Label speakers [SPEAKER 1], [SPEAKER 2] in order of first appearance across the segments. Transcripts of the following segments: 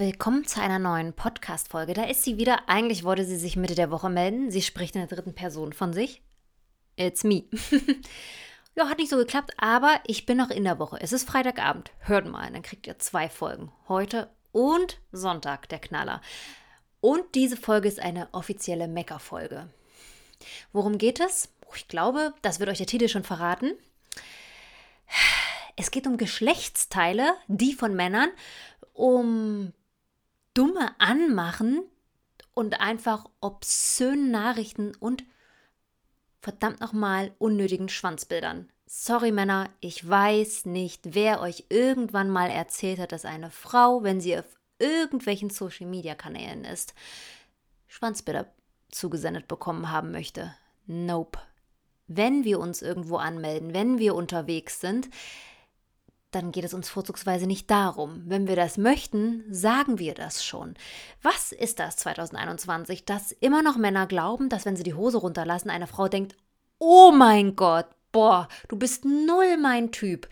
[SPEAKER 1] Willkommen zu einer neuen Podcast-Folge. Da ist sie wieder. Eigentlich wollte sie sich Mitte der Woche melden. Sie spricht in der dritten Person von sich. It's me. ja, hat nicht so geklappt, aber ich bin noch in der Woche. Es ist Freitagabend. Hört mal, dann kriegt ihr zwei Folgen. Heute und Sonntag, der Knaller. Und diese Folge ist eine offizielle Mecker-Folge. Worum geht es? Ich glaube, das wird euch der Titel schon verraten. Es geht um Geschlechtsteile, die von Männern, um dumme Anmachen und einfach obszönen Nachrichten und verdammt nochmal unnötigen Schwanzbildern. Sorry Männer, ich weiß nicht, wer euch irgendwann mal erzählt hat, dass eine Frau, wenn sie auf irgendwelchen Social-Media-Kanälen ist, Schwanzbilder zugesendet bekommen haben möchte. Nope. Wenn wir uns irgendwo anmelden, wenn wir unterwegs sind, dann geht es uns vorzugsweise nicht darum. Wenn wir das möchten, sagen wir das schon. Was ist das 2021, dass immer noch Männer glauben, dass wenn sie die Hose runterlassen, eine Frau denkt, oh mein Gott, boah, du bist null mein Typ.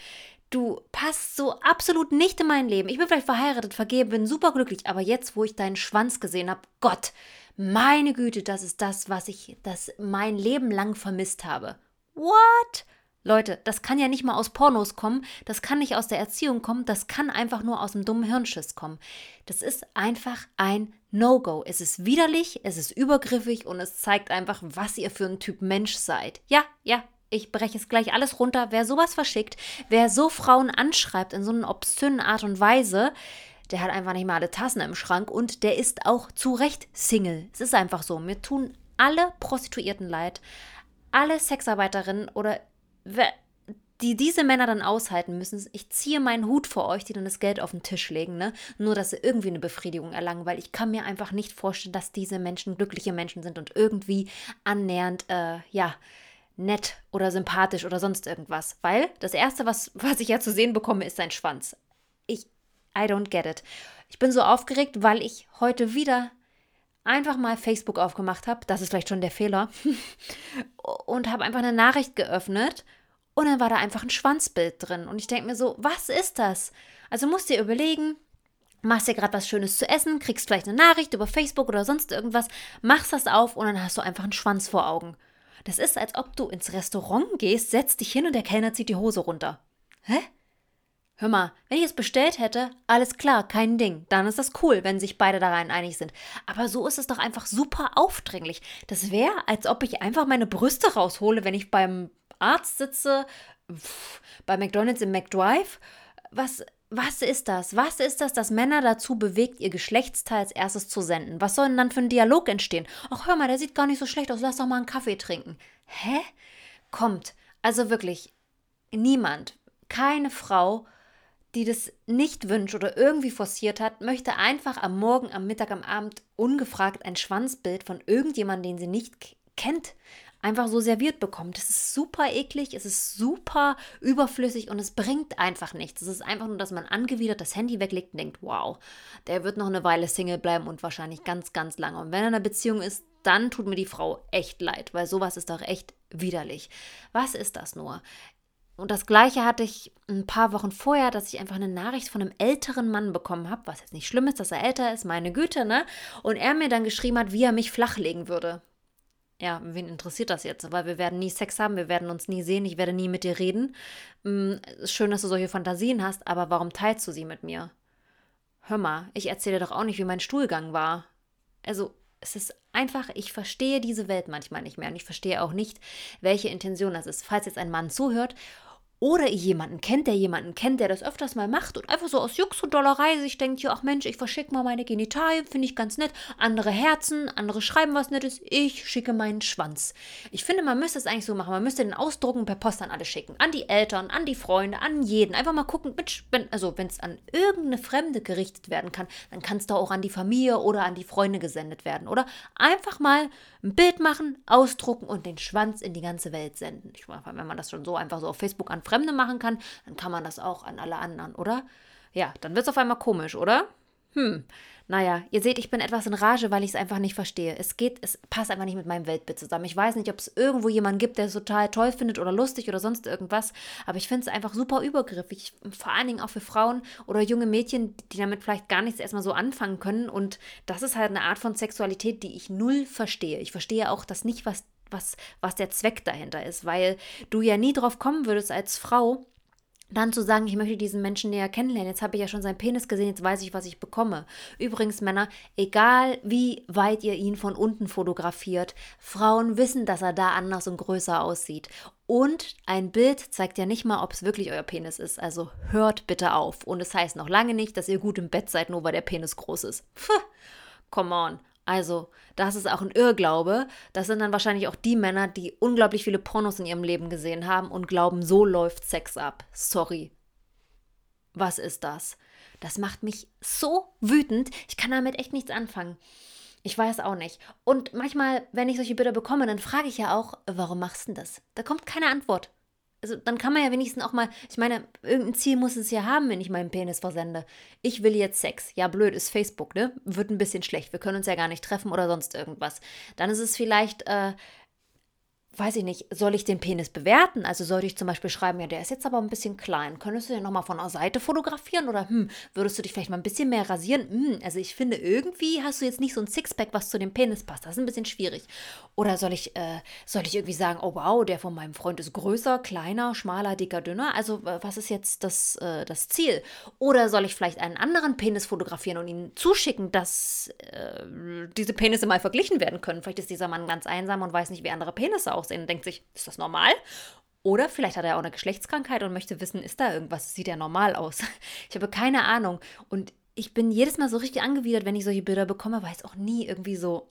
[SPEAKER 1] Du passt so absolut nicht in mein Leben. Ich bin vielleicht verheiratet, vergeben, bin superglücklich, aber jetzt, wo ich deinen Schwanz gesehen habe, Gott, meine Güte, das ist das, was ich das mein Leben lang vermisst habe. What? Leute, das kann ja nicht mal aus Pornos kommen, das kann nicht aus der Erziehung kommen, das kann einfach nur aus dem dummen Hirnschiss kommen. Das ist einfach ein No-Go. Es ist widerlich, es ist übergriffig und es zeigt einfach, was ihr für ein Typ Mensch seid. Ja, ja, ich breche es gleich alles runter. Wer sowas verschickt, wer so Frauen anschreibt in so einer obszönen Art und Weise, der hat einfach nicht mal alle Tassen im Schrank und der ist auch zu Recht Single. Es ist einfach so. Mir tun alle Prostituierten leid, alle Sexarbeiterinnen oder die diese Männer dann aushalten müssen, ich ziehe meinen Hut vor euch, die dann das Geld auf den Tisch legen, ne? Nur, dass sie irgendwie eine Befriedigung erlangen, weil ich kann mir einfach nicht vorstellen, dass diese Menschen glückliche Menschen sind und irgendwie annähernd, äh, ja, nett oder sympathisch oder sonst irgendwas. Weil das Erste, was, was ich ja zu sehen bekomme, ist sein Schwanz. Ich, I don't get it. Ich bin so aufgeregt, weil ich heute wieder einfach mal Facebook aufgemacht habe. Das ist vielleicht schon der Fehler. und habe einfach eine Nachricht geöffnet und dann war da einfach ein Schwanzbild drin. Und ich denke mir so, was ist das? Also musst dir überlegen, machst dir gerade was Schönes zu essen, kriegst vielleicht eine Nachricht über Facebook oder sonst irgendwas, machst das auf und dann hast du einfach einen Schwanz vor Augen. Das ist, als ob du ins Restaurant gehst, setzt dich hin und der Kellner zieht die Hose runter. Hä? Hör mal, wenn ich es bestellt hätte, alles klar, kein Ding. Dann ist das cool, wenn sich beide da rein einig sind. Aber so ist es doch einfach super aufdringlich. Das wäre, als ob ich einfach meine Brüste raushole, wenn ich beim Arzt sitze, pff, bei McDonald's im McDrive. Was, was ist das? Was ist das, das Männer dazu bewegt, ihr Geschlechtsteil als erstes zu senden? Was soll denn dann für ein Dialog entstehen? Ach, hör mal, der sieht gar nicht so schlecht aus, lass doch mal einen Kaffee trinken. Hä? Kommt. Also wirklich, niemand, keine Frau, die das nicht wünscht oder irgendwie forciert hat, möchte einfach am Morgen, am Mittag, am Abend ungefragt ein Schwanzbild von irgendjemandem, den sie nicht kennt, einfach so serviert bekommt. Das ist super eklig, es ist super überflüssig und es bringt einfach nichts. Es ist einfach nur, dass man angewidert das Handy weglegt und denkt, wow, der wird noch eine Weile Single bleiben und wahrscheinlich ganz, ganz lange. Und wenn er in einer Beziehung ist, dann tut mir die Frau echt leid, weil sowas ist doch echt widerlich. Was ist das nur? Und das gleiche hatte ich ein paar Wochen vorher, dass ich einfach eine Nachricht von einem älteren Mann bekommen habe, was jetzt nicht schlimm ist, dass er älter ist, meine Güte, ne? Und er mir dann geschrieben hat, wie er mich flachlegen würde ja, wen interessiert das jetzt? Weil wir werden nie Sex haben, wir werden uns nie sehen, ich werde nie mit dir reden. Mm, schön, dass du solche Fantasien hast, aber warum teilst du sie mit mir? Hör mal, ich erzähle doch auch nicht, wie mein Stuhlgang war. Also, es ist einfach, ich verstehe diese Welt manchmal nicht mehr und ich verstehe auch nicht, welche Intention das ist. Falls jetzt ein Mann zuhört oder ihr jemanden kennt, der jemanden kennt, der das öfters mal macht und einfach so aus Jux und Dollerei sich denkt, ja, ach Mensch, ich verschicke mal meine Genitalien, finde ich ganz nett. Andere Herzen, andere schreiben was Nettes, ich schicke meinen Schwanz. Ich finde, man müsste es eigentlich so machen. Man müsste den ausdrucken per Post an alle schicken. An die Eltern, an die Freunde, an jeden. Einfach mal gucken, wenn, also wenn es an irgendeine Fremde gerichtet werden kann, dann kann es doch auch an die Familie oder an die Freunde gesendet werden. Oder einfach mal ein Bild machen, ausdrucken und den Schwanz in die ganze Welt senden. Ich meine, wenn man das schon so einfach so auf Facebook anfragt, Fremde machen kann, dann kann man das auch an alle anderen, oder? Ja, dann wird es auf einmal komisch, oder? Hm, Naja, ihr seht, ich bin etwas in Rage, weil ich es einfach nicht verstehe. Es geht, es passt einfach nicht mit meinem Weltbild zusammen. Ich weiß nicht, ob es irgendwo jemanden gibt, der es total toll findet oder lustig oder sonst irgendwas, aber ich finde es einfach super übergriffig. Vor allen Dingen auch für Frauen oder junge Mädchen, die damit vielleicht gar nichts erstmal so anfangen können. Und das ist halt eine Art von Sexualität, die ich null verstehe. Ich verstehe auch das nicht, was, was, was der Zweck dahinter ist, weil du ja nie drauf kommen würdest als Frau, dann zu sagen, ich möchte diesen Menschen näher kennenlernen. Jetzt habe ich ja schon seinen Penis gesehen, jetzt weiß ich, was ich bekomme. Übrigens, Männer, egal wie weit ihr ihn von unten fotografiert, Frauen wissen, dass er da anders und größer aussieht. Und ein Bild zeigt ja nicht mal, ob es wirklich euer Penis ist. Also hört bitte auf. Und es heißt noch lange nicht, dass ihr gut im Bett seid, nur weil der Penis groß ist. Puh, come on. Also, das ist auch ein Irrglaube. Das sind dann wahrscheinlich auch die Männer, die unglaublich viele Pornos in ihrem Leben gesehen haben und glauben, so läuft Sex ab. Sorry. Was ist das? Das macht mich so wütend. Ich kann damit echt nichts anfangen. Ich weiß auch nicht. Und manchmal, wenn ich solche Bilder bekomme, dann frage ich ja auch, warum machst du das? Da kommt keine Antwort also dann kann man ja wenigstens auch mal, ich meine, irgendein Ziel muss es ja haben, wenn ich meinen Penis versende. Ich will jetzt Sex. Ja, blöd, ist Facebook, ne? Wird ein bisschen schlecht. Wir können uns ja gar nicht treffen oder sonst irgendwas. Dann ist es vielleicht äh, weiß ich nicht, soll ich den Penis bewerten? Also sollte ich zum Beispiel schreiben, ja, der ist jetzt aber ein bisschen klein. Könntest du den nochmal von der Seite fotografieren? Oder hm, würdest du dich vielleicht mal ein bisschen mehr rasieren? Hm, also ich finde, irgendwie hast du jetzt nicht so ein Sixpack, was zu dem Penis passt. Das ist ein bisschen schwierig. Oder soll ich, äh, soll ich irgendwie sagen, oh wow, der von meinem Freund ist größer, kleiner, schmaler, dicker, dünner? Also was ist jetzt das, äh, das Ziel? Oder soll ich vielleicht einen anderen Penis fotografieren und ihn zuschicken, dass äh, diese Penisse mal verglichen werden können? Vielleicht ist dieser Mann ganz einsam und weiß nicht, wie andere Penisse aussehen aussehen und denkt sich, ist das normal? Oder vielleicht hat er auch eine Geschlechtskrankheit und möchte wissen, ist da irgendwas? Sieht er normal aus? Ich habe keine Ahnung. Und ich bin jedes Mal so richtig angewidert, wenn ich solche Bilder bekomme, weil es auch nie irgendwie so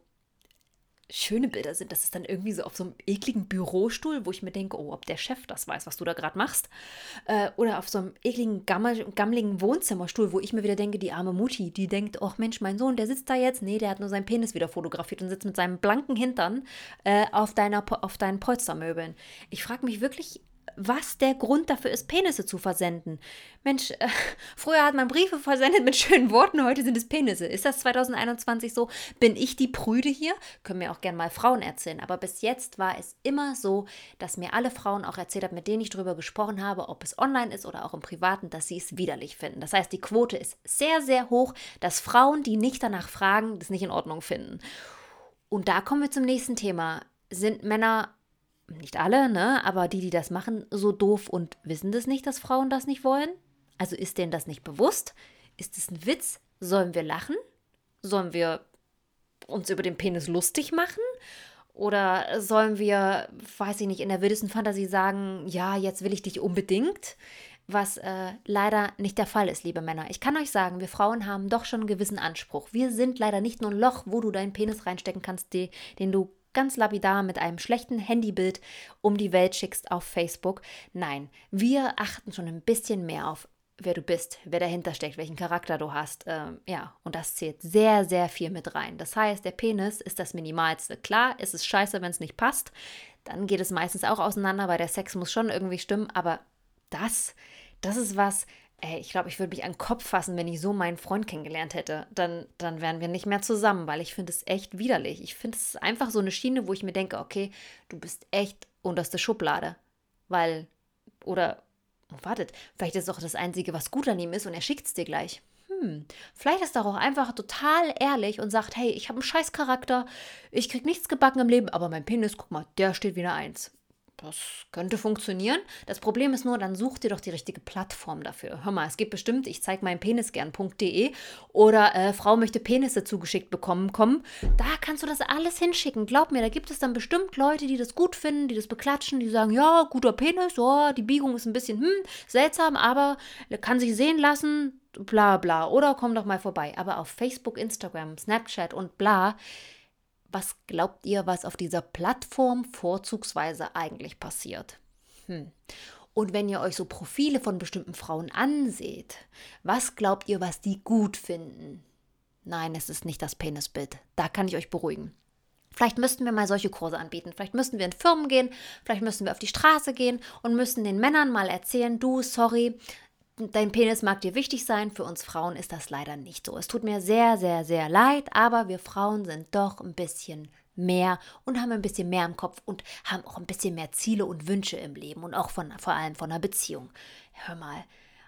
[SPEAKER 1] schöne Bilder sind. Das ist dann irgendwie so auf so einem ekligen Bürostuhl, wo ich mir denke, oh, ob der Chef das weiß, was du da gerade machst. Äh, oder auf so einem ekligen, gammeligen Wohnzimmerstuhl, wo ich mir wieder denke, die arme Mutti, die denkt, oh Mensch, mein Sohn, der sitzt da jetzt. Nee, der hat nur seinen Penis wieder fotografiert und sitzt mit seinem blanken Hintern äh, auf, deiner, auf deinen Polstermöbeln. Ich frage mich wirklich was der Grund dafür ist, Penisse zu versenden. Mensch, äh, früher hat man Briefe versendet mit schönen Worten, heute sind es Penisse. Ist das 2021 so? Bin ich die Prüde hier? Können mir auch gerne mal Frauen erzählen. Aber bis jetzt war es immer so, dass mir alle Frauen auch erzählt haben, mit denen ich darüber gesprochen habe, ob es online ist oder auch im Privaten, dass sie es widerlich finden. Das heißt, die Quote ist sehr, sehr hoch, dass Frauen, die nicht danach fragen, das nicht in Ordnung finden. Und da kommen wir zum nächsten Thema. Sind Männer nicht alle, ne, aber die, die das machen, so doof und wissen das nicht, dass Frauen das nicht wollen? Also ist denen das nicht bewusst? Ist es ein Witz? Sollen wir lachen? Sollen wir uns über den Penis lustig machen? Oder sollen wir, weiß ich nicht, in der wildesten Fantasie sagen, ja, jetzt will ich dich unbedingt? Was äh, leider nicht der Fall ist, liebe Männer. Ich kann euch sagen, wir Frauen haben doch schon einen gewissen Anspruch. Wir sind leider nicht nur ein Loch, wo du deinen Penis reinstecken kannst, die, den du ganz lapidar mit einem schlechten Handybild um die Welt schickst auf Facebook. Nein, wir achten schon ein bisschen mehr auf wer du bist, wer dahinter steckt, welchen Charakter du hast. Ähm, ja, und das zählt sehr, sehr viel mit rein. Das heißt, der Penis ist das Minimalste. Klar, ist es scheiße, wenn es nicht passt. Dann geht es meistens auch auseinander, weil der Sex muss schon irgendwie stimmen. Aber das, das ist was, Ey, ich glaube, ich würde mich an den Kopf fassen, wenn ich so meinen Freund kennengelernt hätte. Dann, dann wären wir nicht mehr zusammen, weil ich finde es echt widerlich. Ich finde es einfach so eine Schiene, wo ich mir denke, okay, du bist echt unterste Schublade. Weil, oder, oh, wartet, vielleicht ist es auch das Einzige, was gut an ihm ist und er schickt es dir gleich. Hm, vielleicht ist er auch einfach total ehrlich und sagt, hey, ich habe einen scheiß Charakter, ich krieg nichts gebacken im Leben, aber mein Penis, guck mal, der steht wieder eins. Das könnte funktionieren. Das Problem ist nur, dann such dir doch die richtige Plattform dafür. Hör mal, es gibt bestimmt, ich zeige meinen Penis gern.de oder äh, Frau möchte Penisse zugeschickt bekommen, kommen. Da kannst du das alles hinschicken. Glaub mir, da gibt es dann bestimmt Leute, die das gut finden, die das beklatschen, die sagen, ja, guter Penis, oh, die Biegung ist ein bisschen hm, seltsam, aber kann sich sehen lassen, bla bla. Oder komm doch mal vorbei. Aber auf Facebook, Instagram, Snapchat und bla was glaubt ihr, was auf dieser Plattform vorzugsweise eigentlich passiert? Hm. Und wenn ihr euch so Profile von bestimmten Frauen anseht, was glaubt ihr, was die gut finden? Nein, es ist nicht das Penisbild. Da kann ich euch beruhigen. Vielleicht müssten wir mal solche Kurse anbieten. Vielleicht müssten wir in Firmen gehen, vielleicht müssten wir auf die Straße gehen und müssten den Männern mal erzählen, du, sorry, dein Penis mag dir wichtig sein, für uns Frauen ist das leider nicht so. Es tut mir sehr, sehr, sehr leid, aber wir Frauen sind doch ein bisschen mehr und haben ein bisschen mehr im Kopf und haben auch ein bisschen mehr Ziele und Wünsche im Leben und auch von, vor allem von einer Beziehung. Hör mal.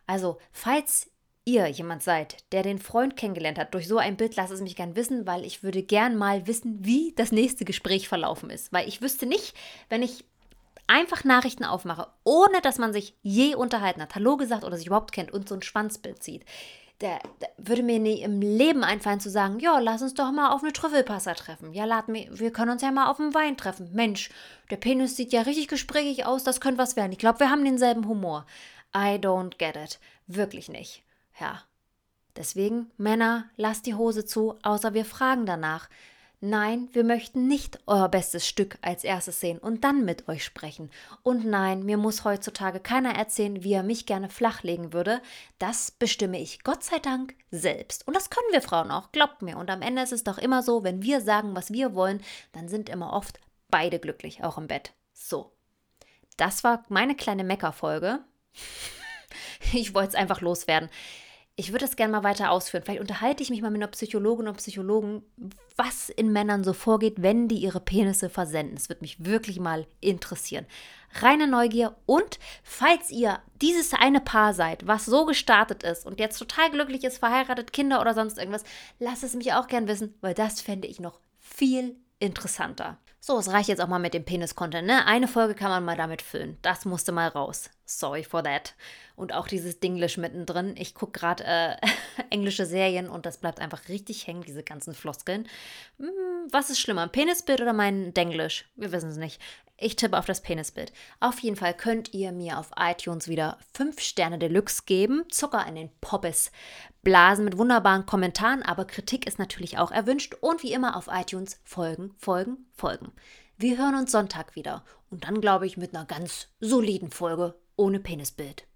[SPEAKER 1] Also, falls ihr jemand seid, der den Freund kennengelernt hat, durch so ein Bild lasst es mich gern wissen, weil ich würde gern mal wissen, wie das nächste Gespräch verlaufen ist. Weil ich wüsste nicht, wenn ich einfach Nachrichten aufmache, ohne dass man sich je unterhalten hat, Hallo gesagt oder sich überhaupt kennt und so ein Schwanzbild zieht, der, der, würde mir nie im Leben einfallen zu sagen, ja, lass uns doch mal auf eine Trüffelpasta treffen. Ja, lad mir, wir können uns ja mal auf einen Wein treffen. Mensch, der Penis sieht ja richtig gesprächig aus, das könnte was werden. Ich glaube, wir haben denselben Humor. I don't get it. Wirklich nicht. Ja. Deswegen, Männer, lasst die Hose zu, außer wir fragen danach. Nein, wir möchten nicht euer bestes Stück als erstes sehen und dann mit euch sprechen. Und nein, mir muss heutzutage keiner erzählen, wie er mich gerne flachlegen würde. Das bestimme ich Gott sei Dank selbst. Und das können wir Frauen auch, glaubt mir. Und am Ende ist es doch immer so, wenn wir sagen, was wir wollen, dann sind immer oft beide glücklich, auch im Bett. So. Das war meine kleine Meckerfolge. ich wollte es einfach loswerden ich würde das gerne mal weiter ausführen. Vielleicht unterhalte ich mich mal mit einer Psychologin und Psychologen, was in Männern so vorgeht, wenn die ihre Penisse versenden. Das würde mich wirklich mal interessieren. Reine Neugier und falls ihr dieses eine Paar seid, was so gestartet ist und jetzt total glücklich ist, verheiratet, Kinder oder sonst irgendwas, lasst es mich auch gern wissen, weil das fände ich noch viel interessanter. So, es reicht jetzt auch mal mit dem Penis-Content, ne? Eine Folge kann man mal damit füllen. Das musste mal raus. Sorry for that. Und auch dieses Dinglish mittendrin. Ich gucke gerade äh, englische Serien und das bleibt einfach richtig hängen, diese ganzen Floskeln. Hm, was ist schlimmer, Penisbild oder mein Denglisch? Wir wissen es nicht. Ich tippe auf das Penisbild. Auf jeden Fall könnt ihr mir auf iTunes wieder 5 Sterne Deluxe geben, Zucker in den Poppes blasen mit wunderbaren Kommentaren, aber Kritik ist natürlich auch erwünscht und wie immer auf iTunes folgen, folgen, folgen. Wir hören uns Sonntag wieder und dann glaube ich mit einer ganz soliden Folge ohne Penisbild.